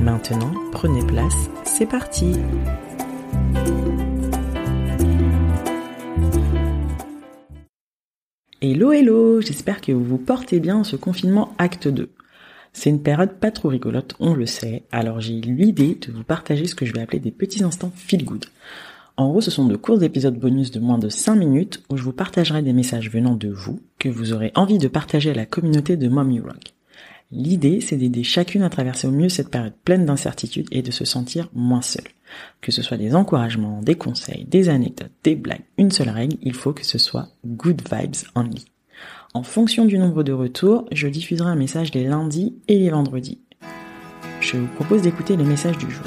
Maintenant, prenez place, c'est parti Hello hello, j'espère que vous vous portez bien en ce confinement acte 2. C'est une période pas trop rigolote, on le sait, alors j'ai eu l'idée de vous partager ce que je vais appeler des petits instants feel good. En gros, ce sont de courts épisodes bonus de moins de 5 minutes où je vous partagerai des messages venant de vous que vous aurez envie de partager à la communauté de Mommy Rock. L'idée, c'est d'aider chacune à traverser au mieux cette période pleine d'incertitudes et de se sentir moins seule. Que ce soit des encouragements, des conseils, des anecdotes, des blagues, une seule règle, il faut que ce soit good vibes only. En fonction du nombre de retours, je diffuserai un message les lundis et les vendredis. Je vous propose d'écouter le message du jour.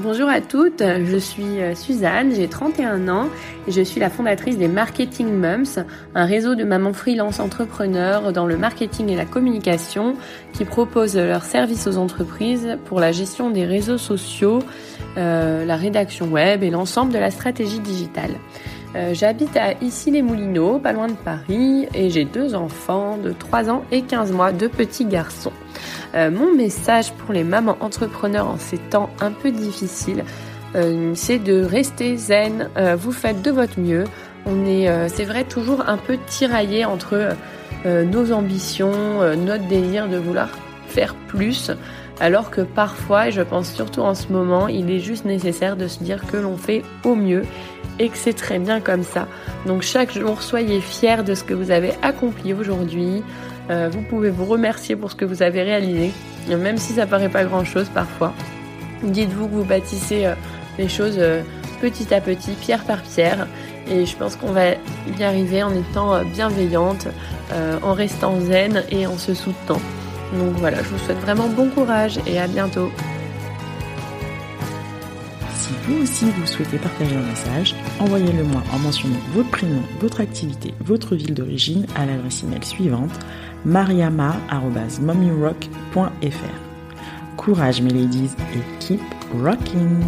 Bonjour à toutes, je suis euh, Suzanne, j'ai 31 ans et je suis la fondatrice des Marketing Mums, un réseau de mamans freelance entrepreneurs dans le marketing et la communication qui propose leurs services aux entreprises pour la gestion des réseaux sociaux, euh, la rédaction web et l'ensemble de la stratégie digitale. Euh, j'habite à Issy-les-Moulineaux, pas loin de Paris, et j'ai deux enfants de 3 ans et 15 mois, deux petits garçons. Euh, mon message pour les mamans entrepreneurs en ces temps un peu difficiles, euh, c'est de rester zen. vous faites de votre mieux. On est, c'est vrai, toujours un peu tiraillé entre nos ambitions, notre désir de vouloir faire plus, alors que parfois, et je pense surtout en ce moment, il est juste nécessaire de se dire que l'on fait au mieux et que c'est très bien comme ça. Donc chaque jour, soyez fiers de ce que vous avez accompli aujourd'hui. Euh, vous pouvez vous remercier pour ce que vous avez réalisé, même si ça paraît pas grand-chose parfois. Dites-vous que vous bâtissez euh, les choses euh, petit à petit, pierre par pierre. Et je pense qu'on va y arriver en étant bienveillante, en restant zen et en se soutenant. Donc voilà, je vous souhaite vraiment bon courage et à bientôt. Si vous aussi vous souhaitez partager un message, envoyez-le moi en mentionnant votre prénom, votre activité, votre ville d'origine à l'adresse email suivante mariama.mommyrock.fr. Courage mes ladies et keep rocking!